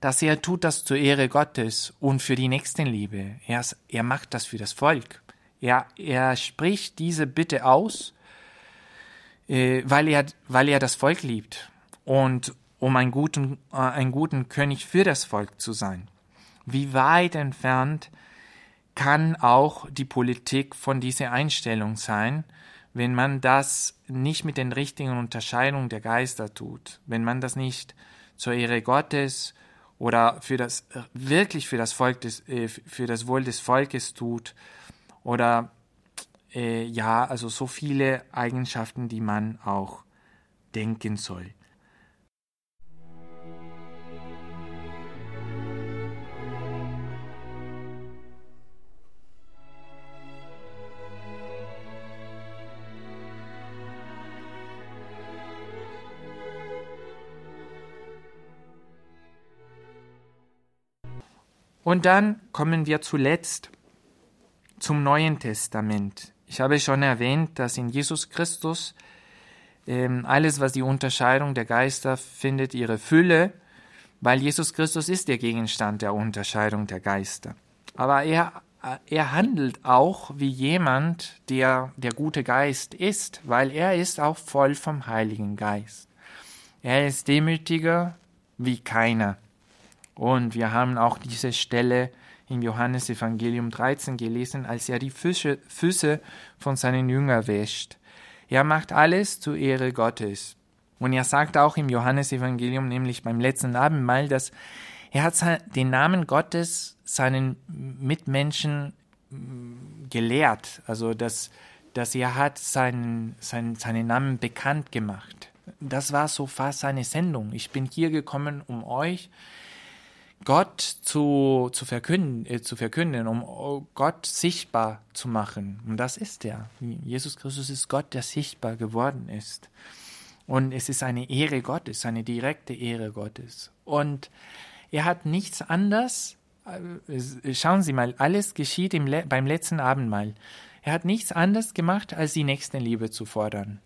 dass er tut das zur Ehre Gottes und für die Nächstenliebe. Er, er macht das für das Volk. Er, er spricht diese Bitte aus, äh, weil, er, weil er das Volk liebt und um einen guten, äh, einen guten König für das Volk zu sein. Wie weit entfernt kann auch die Politik von dieser Einstellung sein, wenn man das nicht mit den richtigen Unterscheidungen der Geister tut, wenn man das nicht zur Ehre Gottes oder für das äh, wirklich für das Volk des, äh, für das Wohl des Volkes tut oder äh, ja, also so viele Eigenschaften, die man auch denken soll. Und dann kommen wir zuletzt zum Neuen Testament. Ich habe schon erwähnt, dass in Jesus Christus ähm, alles, was die Unterscheidung der Geister findet, ihre Fülle, weil Jesus Christus ist der Gegenstand der Unterscheidung der Geister. Aber er, er handelt auch wie jemand, der der gute Geist ist, weil er ist auch voll vom Heiligen Geist. Er ist demütiger wie keiner. Und wir haben auch diese Stelle im Johannesevangelium 13 gelesen, als er die Füße, Füße von seinen Jüngern wäscht. Er macht alles zur Ehre Gottes. Und er sagt auch im Johannesevangelium, nämlich beim letzten Abendmahl, dass er hat den Namen Gottes seinen Mitmenschen mm, gelehrt, also dass, dass er hat seinen, seinen, seinen Namen bekannt gemacht. Das war so fast seine Sendung. Ich bin hier gekommen, um euch Gott zu, zu, verkünden, äh, zu verkünden, um oh, Gott sichtbar zu machen. Und das ist er. Jesus Christus ist Gott, der sichtbar geworden ist. Und es ist eine Ehre Gottes, eine direkte Ehre Gottes. Und er hat nichts anderes. Äh, schauen Sie mal, alles geschieht im, beim letzten Abendmahl. Er hat nichts anderes gemacht, als die Nächstenliebe zu fordern.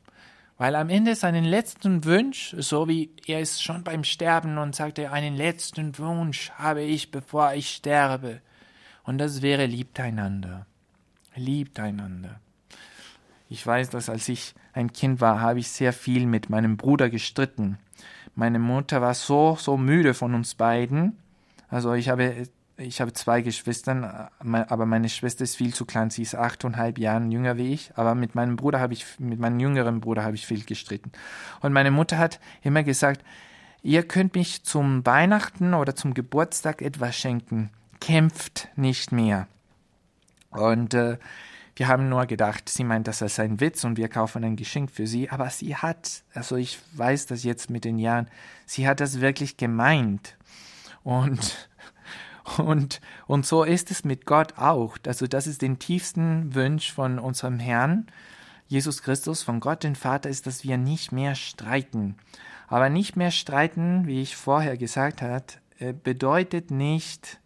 Weil am Ende seinen letzten Wunsch, so wie er ist schon beim Sterben und sagte, einen letzten Wunsch habe ich, bevor ich sterbe. Und das wäre liebt einander. Liebt einander. Ich weiß, dass als ich ein Kind war, habe ich sehr viel mit meinem Bruder gestritten. Meine Mutter war so, so müde von uns beiden. Also ich habe ich habe zwei Geschwister, aber meine Schwester ist viel zu klein. Sie ist achteinhalb Jahre jünger wie ich. Aber mit meinem Bruder habe ich, mit meinem jüngeren Bruder habe ich viel gestritten. Und meine Mutter hat immer gesagt, ihr könnt mich zum Weihnachten oder zum Geburtstag etwas schenken. Kämpft nicht mehr. Und äh, wir haben nur gedacht, sie meint das als ein Witz und wir kaufen ein Geschenk für sie. Aber sie hat, also ich weiß das jetzt mit den Jahren, sie hat das wirklich gemeint. Und und, und so ist es mit Gott auch. Also das ist den tiefsten Wunsch von unserem Herrn, Jesus Christus, von Gott, den Vater, ist, dass wir nicht mehr streiten. Aber nicht mehr streiten, wie ich vorher gesagt habe, äh, bedeutet nicht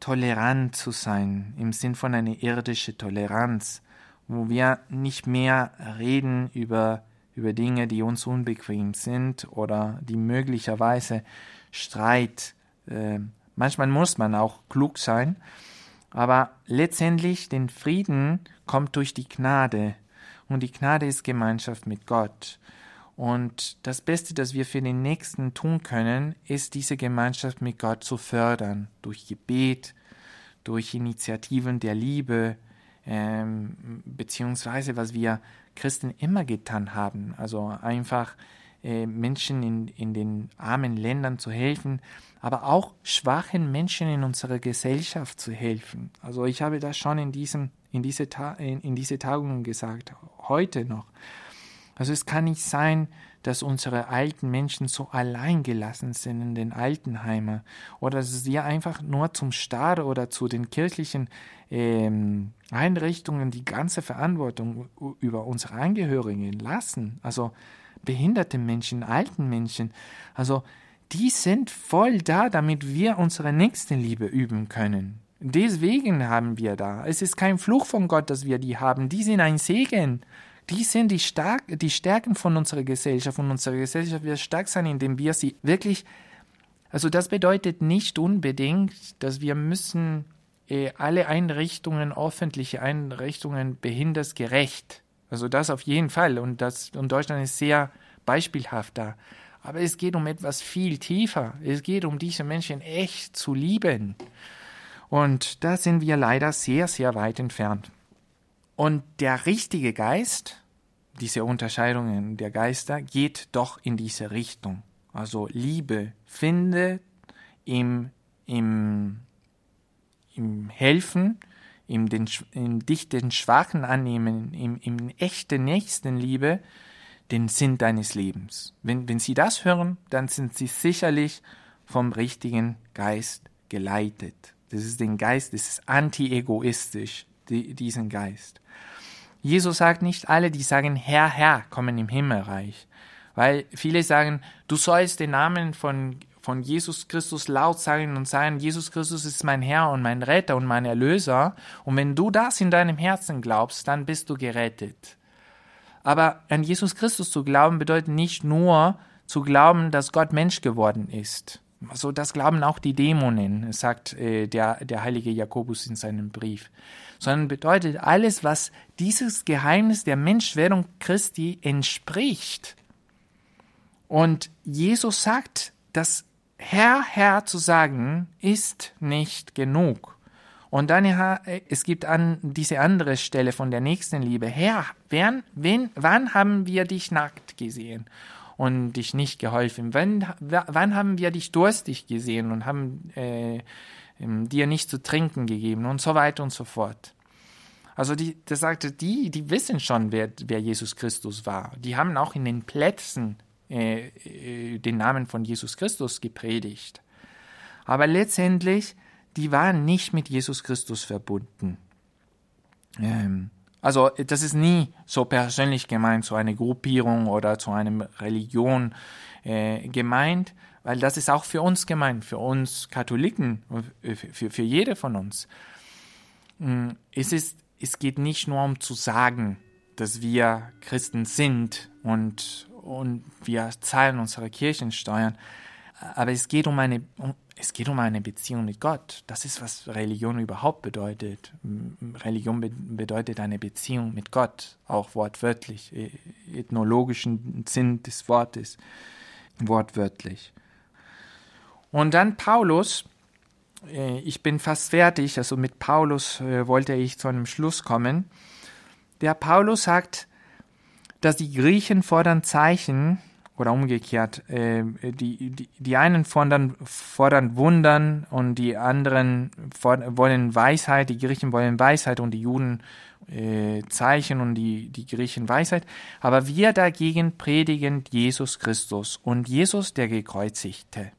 tolerant zu sein, im Sinn von einer irdischen Toleranz, wo wir nicht mehr reden über, über Dinge, die uns unbequem sind oder die möglicherweise Streit äh, Manchmal muss man auch klug sein, aber letztendlich den Frieden kommt durch die Gnade. Und die Gnade ist Gemeinschaft mit Gott. Und das Beste, das wir für den Nächsten tun können, ist diese Gemeinschaft mit Gott zu fördern, durch Gebet, durch Initiativen der Liebe, ähm, beziehungsweise was wir Christen immer getan haben, also einfach äh, Menschen in, in den armen Ländern zu helfen, aber auch schwachen Menschen in unserer Gesellschaft zu helfen. Also ich habe das schon in, diesem, in, diese, in, in diese Tagungen gesagt, heute noch. Also es kann nicht sein, dass unsere alten Menschen so allein gelassen sind in den Altenheimen oder dass sie einfach nur zum Staat oder zu den kirchlichen ähm, Einrichtungen die ganze Verantwortung über unsere Angehörigen lassen. Also behinderte Menschen, alten Menschen. Also die sind voll da, damit wir unsere Nächstenliebe üben können. Deswegen haben wir da. Es ist kein Fluch von Gott, dass wir die haben. Die sind ein Segen. Die sind die, Stark die Stärken von unserer Gesellschaft. Und unsere Gesellschaft wird stark sein, indem wir sie wirklich. Also das bedeutet nicht unbedingt, dass wir müssen äh, alle Einrichtungen, öffentliche Einrichtungen behindertsgerecht also das auf jeden Fall. Und, das, und Deutschland ist sehr beispielhaft da. Aber es geht um etwas viel tiefer. Es geht um diese Menschen echt zu lieben. Und da sind wir leider sehr, sehr weit entfernt. Und der richtige Geist, diese Unterscheidungen der Geister, geht doch in diese Richtung. Also Liebe finde im, im, im Helfen, im, den, im dich den Schwachen annehmen, im, im echten Nächstenliebe, den Sinn deines Lebens. Wenn, wenn sie das hören, dann sind sie sicherlich vom richtigen Geist geleitet. Das ist den Geist, das ist anti-egoistisch, die, diesen Geist. Jesus sagt nicht alle, die sagen Herr, Herr, kommen im Himmelreich. Weil viele sagen, du sollst den Namen von von Jesus Christus laut sagen und sagen, Jesus Christus ist mein Herr und mein Retter und mein Erlöser. Und wenn du das in deinem Herzen glaubst, dann bist du gerettet. Aber an Jesus Christus zu glauben bedeutet nicht nur zu glauben, dass Gott Mensch geworden ist. Also das glauben auch die Dämonen, sagt äh, der, der heilige Jakobus in seinem Brief. Sondern bedeutet alles, was dieses Geheimnis der Menschwerdung Christi entspricht. Und Jesus sagt, dass Herr, Herr zu sagen, ist nicht genug. Und dann, es gibt an diese andere Stelle von der nächsten Liebe. Herr, wen, wen, wann haben wir dich nackt gesehen und dich nicht geholfen? Wann, wann haben wir dich durstig gesehen und haben äh, ähm, dir nicht zu trinken gegeben und so weiter und so fort? Also die, das sagte, die, die wissen schon, wer, wer Jesus Christus war. Die haben auch in den Plätzen äh, äh, den Namen von Jesus Christus gepredigt. Aber letztendlich, die waren nicht mit Jesus Christus verbunden. Ähm, also das ist nie so persönlich gemeint, zu einer Gruppierung oder zu einer Religion äh, gemeint, weil das ist auch für uns gemeint, für uns Katholiken, für, für jede von uns. Mm, es, ist, es geht nicht nur um zu sagen, dass wir Christen sind und und wir zahlen unsere Kirchensteuern. Aber es geht um eine, es geht um eine Beziehung mit Gott. Das ist, was Religion überhaupt bedeutet. Religion bedeutet eine Beziehung mit Gott, auch wortwörtlich, e, ethnologischen Sinn des Wortes, wortwörtlich. Und dann Paulus, äh, ich bin fast fertig, also mit Paulus äh, wollte ich zu einem Schluss kommen. Der Paulus sagt, dass die Griechen fordern Zeichen oder umgekehrt. Äh, die, die, die einen fordern, fordern Wundern und die anderen wollen Weisheit. Die Griechen wollen Weisheit und die Juden äh, Zeichen und die, die Griechen Weisheit. Aber wir dagegen predigen Jesus Christus und Jesus der Gekreuzigte.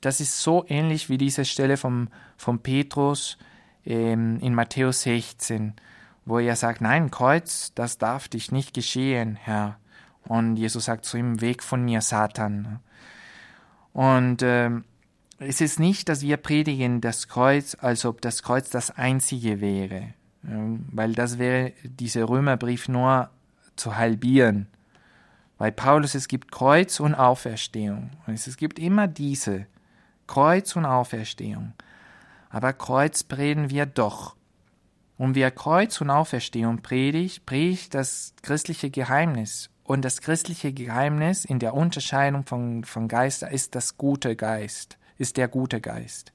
Das ist so ähnlich wie diese Stelle vom, vom Petrus ähm, in Matthäus 16 wo er sagt, nein, Kreuz, das darf dich nicht geschehen, Herr. Und Jesus sagt zu ihm, Weg von mir, Satan. Und äh, es ist nicht, dass wir predigen das Kreuz, als ob das Kreuz das einzige wäre, weil das wäre dieser Römerbrief nur zu halbieren. Bei Paulus es gibt Kreuz und Auferstehung. Und es gibt immer diese Kreuz und Auferstehung. Aber Kreuz predigen wir doch. Und wer Kreuz und Auferstehung predigt, predigt das christliche Geheimnis und das christliche Geheimnis in der Unterscheidung von, von Geister ist das gute Geist, ist der gute Geist.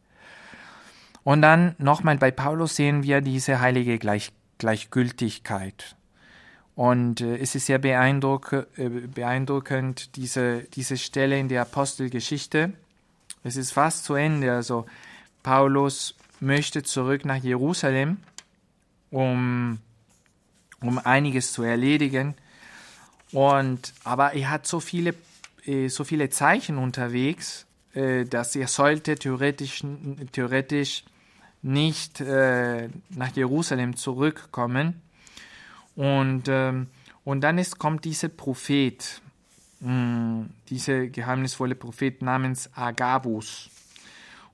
Und dann nochmal bei Paulus sehen wir diese heilige Gleich, Gleichgültigkeit. Und äh, es ist sehr beeindruck, äh, beeindruckend, diese, diese Stelle in der Apostelgeschichte. Es ist fast zu Ende. Also Paulus möchte zurück nach Jerusalem, um, um einiges zu erledigen. Und, aber er hat so viele, äh, so viele Zeichen unterwegs, äh, dass er sollte theoretisch, theoretisch nicht äh, nach Jerusalem zurückkommen. Und, ähm, und dann ist, kommt dieser Prophet, mh, dieser geheimnisvolle Prophet namens Agabus.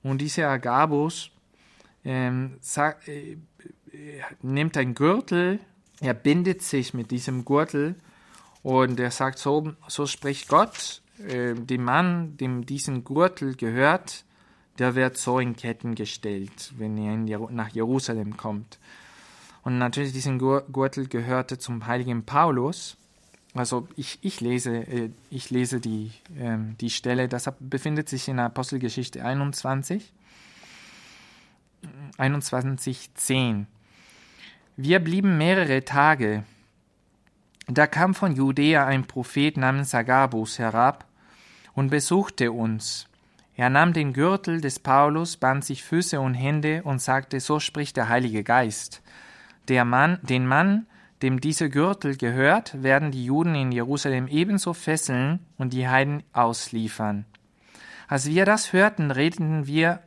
Und dieser Agabus ähm, sagt, äh, nimmt einen Gürtel, er bindet sich mit diesem Gürtel und er sagt, so, so spricht Gott, äh, dem Mann, dem diesen Gürtel gehört, der wird so in Ketten gestellt, wenn er nach Jerusalem kommt. Und natürlich diesen Gürtel gehörte zum heiligen Paulus. Also ich, ich lese, äh, ich lese die, ähm, die Stelle, das befindet sich in Apostelgeschichte 21, 21, 10. Wir blieben mehrere Tage da kam von Judäa ein Prophet namens Agabus herab und besuchte uns. Er nahm den Gürtel des Paulus, band sich Füße und Hände und sagte, so spricht der Heilige Geist. Der Mann, den Mann, dem dieser Gürtel gehört, werden die Juden in Jerusalem ebenso fesseln und die Heiden ausliefern. Als wir das hörten, redeten wir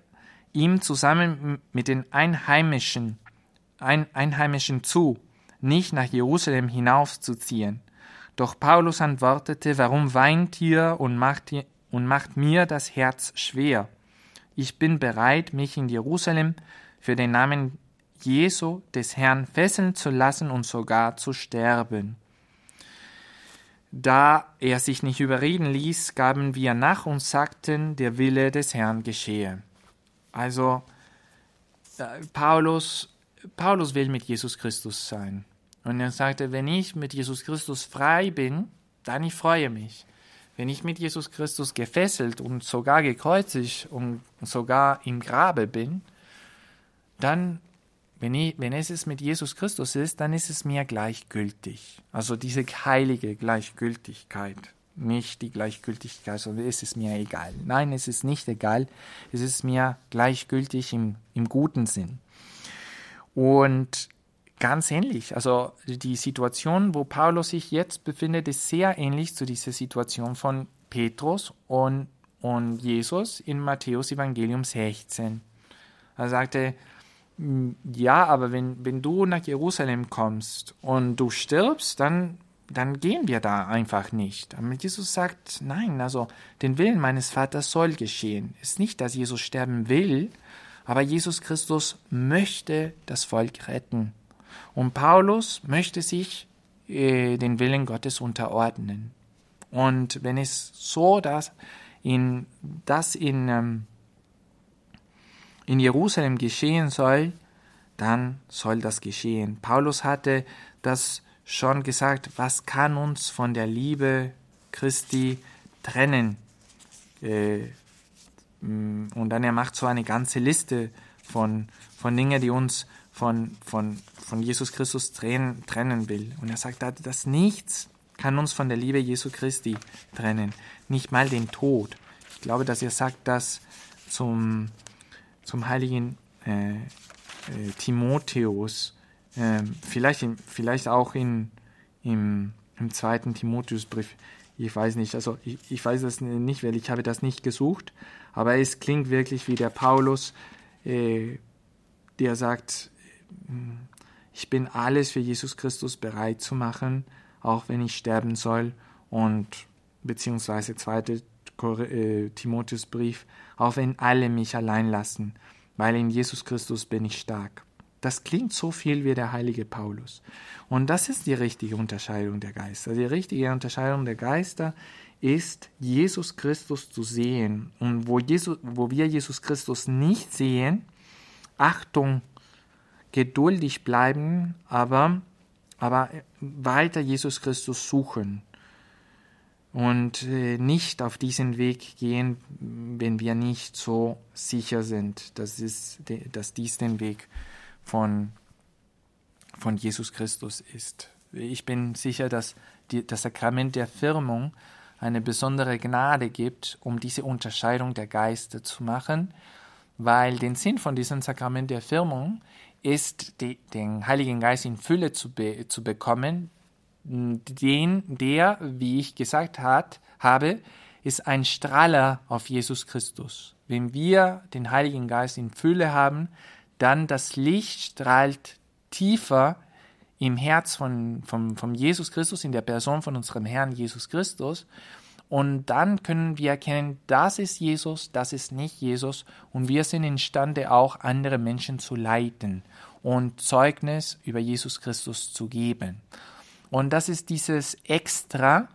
ihm zusammen mit den Einheimischen, Einheimischen zu, nicht nach Jerusalem hinaufzuziehen. Doch Paulus antwortete, warum weint ihr und macht, und macht mir das Herz schwer? Ich bin bereit, mich in Jerusalem für den Namen Jesu des Herrn fesseln zu lassen und sogar zu sterben. Da er sich nicht überreden ließ, gaben wir nach und sagten, der Wille des Herrn geschehe. Also äh, Paulus, Paulus will mit Jesus Christus sein. Und er sagte, wenn ich mit Jesus Christus frei bin, dann ich freue mich. Wenn ich mit Jesus Christus gefesselt und sogar gekreuzigt und sogar im Grabe bin, dann, wenn, ich, wenn es mit Jesus Christus ist, dann ist es mir gleichgültig. Also diese heilige Gleichgültigkeit. Nicht die Gleichgültigkeit, sondern es ist mir egal. Nein, es ist nicht egal. Es ist mir gleichgültig im, im guten Sinn. Und ganz ähnlich. Also die Situation, wo Paulus sich jetzt befindet, ist sehr ähnlich zu dieser Situation von Petrus und, und Jesus in Matthäus Evangelium 16. Er sagte, ja, aber wenn, wenn du nach Jerusalem kommst und du stirbst, dann, dann gehen wir da einfach nicht. Aber Jesus sagt, nein, also den Willen meines Vaters soll geschehen. Es ist nicht, dass Jesus sterben will, aber Jesus Christus möchte das Volk retten. Und Paulus möchte sich äh, den Willen Gottes unterordnen. Und wenn es so, dass in, das in, ähm, in Jerusalem geschehen soll, dann soll das geschehen. Paulus hatte das schon gesagt, was kann uns von der Liebe Christi trennen? Äh, und dann er macht so eine ganze Liste von, von Dingen, die uns von, von, von Jesus Christus trennen, trennen will. Und er sagt, dass nichts kann uns von der Liebe Jesu Christi trennen, nicht mal den Tod. Ich glaube, dass er sagt das zum, zum heiligen äh, äh, Timotheus, äh, vielleicht, in, vielleicht auch in, im, im zweiten Timotheusbrief. Ich weiß nicht, also ich, ich weiß das nicht, weil ich habe das nicht gesucht, aber es klingt wirklich wie der Paulus, äh, der sagt, ich bin alles für Jesus Christus bereit zu machen, auch wenn ich sterben soll. Und beziehungsweise zweite äh, Timotheusbrief, auch wenn alle mich allein lassen, weil in Jesus Christus bin ich stark. Das klingt so viel wie der heilige Paulus. Und das ist die richtige Unterscheidung der Geister. Die richtige Unterscheidung der Geister ist, Jesus Christus zu sehen. Und wo, Jesus, wo wir Jesus Christus nicht sehen, Achtung, geduldig bleiben, aber, aber weiter Jesus Christus suchen. und äh, nicht auf diesen Weg gehen, wenn wir nicht so sicher sind, dass, es, dass dies den Weg von, von Jesus Christus ist. Ich bin sicher, dass die, das Sakrament der Firmung eine besondere Gnade gibt, um diese Unterscheidung der Geister zu machen, weil den Sinn von diesem Sakrament der Firmung ist, die, den Heiligen Geist in Fülle zu, be, zu bekommen, den, der, wie ich gesagt hat, habe, ist ein Strahler auf Jesus Christus. Wenn wir den Heiligen Geist in Fülle haben, dann das Licht strahlt tiefer im Herz von, von, von Jesus Christus, in der Person von unserem Herrn Jesus Christus. Und dann können wir erkennen, das ist Jesus, das ist nicht Jesus. Und wir sind imstande, auch andere Menschen zu leiten und Zeugnis über Jesus Christus zu geben. Und das ist dieses Extra,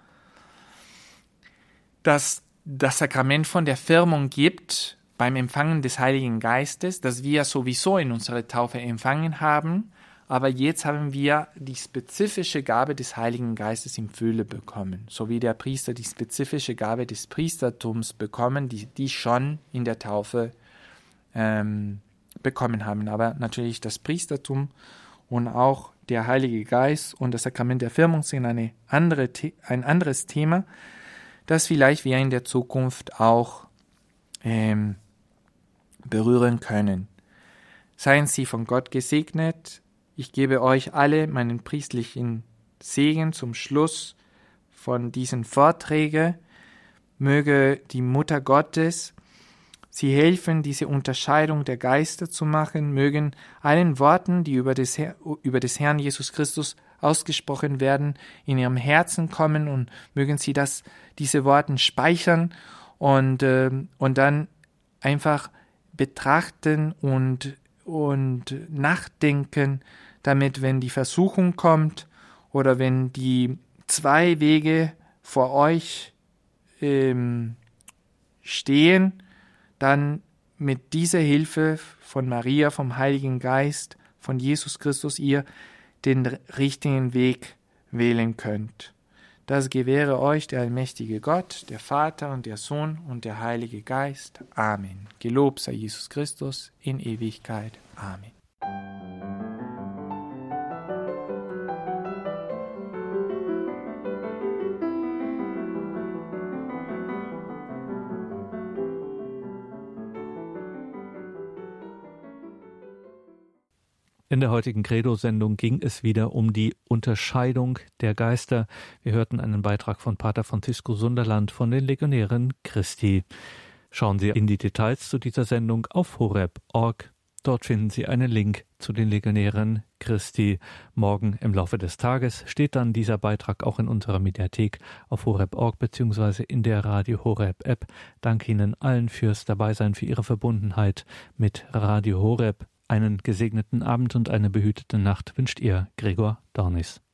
das das Sakrament von der Firmung gibt beim Empfangen des Heiligen Geistes, das wir sowieso in unserer Taufe empfangen haben, aber jetzt haben wir die spezifische Gabe des Heiligen Geistes im Fülle bekommen, so wie der Priester die spezifische Gabe des Priestertums bekommen, die, die schon in der Taufe ähm, bekommen haben. Aber natürlich das Priestertum und auch der Heilige Geist und das Sakrament der Firmung sind eine andere, ein anderes Thema, das vielleicht wir in der Zukunft auch ähm, berühren können. Seien Sie von Gott gesegnet, ich gebe euch alle meinen priestlichen Segen zum Schluss von diesen Vorträgen. Möge die Mutter Gottes sie helfen, diese Unterscheidung der Geister zu machen, mögen allen Worten, die über des, über des Herrn Jesus Christus ausgesprochen werden, in ihrem Herzen kommen und mögen sie das, diese Worten speichern und, äh, und dann einfach betrachten und, und nachdenken, damit wenn die Versuchung kommt oder wenn die zwei Wege vor euch ähm, stehen, dann mit dieser Hilfe von Maria, vom Heiligen Geist, von Jesus Christus ihr den richtigen Weg wählen könnt. Das gewähre euch der allmächtige Gott, der Vater und der Sohn und der Heilige Geist. Amen. Gelobt sei Jesus Christus in Ewigkeit. Amen. In der heutigen Credo-Sendung ging es wieder um die Unterscheidung der Geister. Wir hörten einen Beitrag von Pater Francisco Sunderland von den Legionären Christi. Schauen Sie in die Details zu dieser Sendung auf horeb.org. Dort finden Sie einen Link zu den Legionären Christi. Morgen im Laufe des Tages steht dann dieser Beitrag auch in unserer Mediathek auf horeb.org bzw. in der Radio Horeb App. Danke Ihnen allen fürs Dabeisein, für Ihre Verbundenheit mit Radio Horeb. Einen gesegneten Abend und eine behütete Nacht wünscht ihr Gregor Dornis.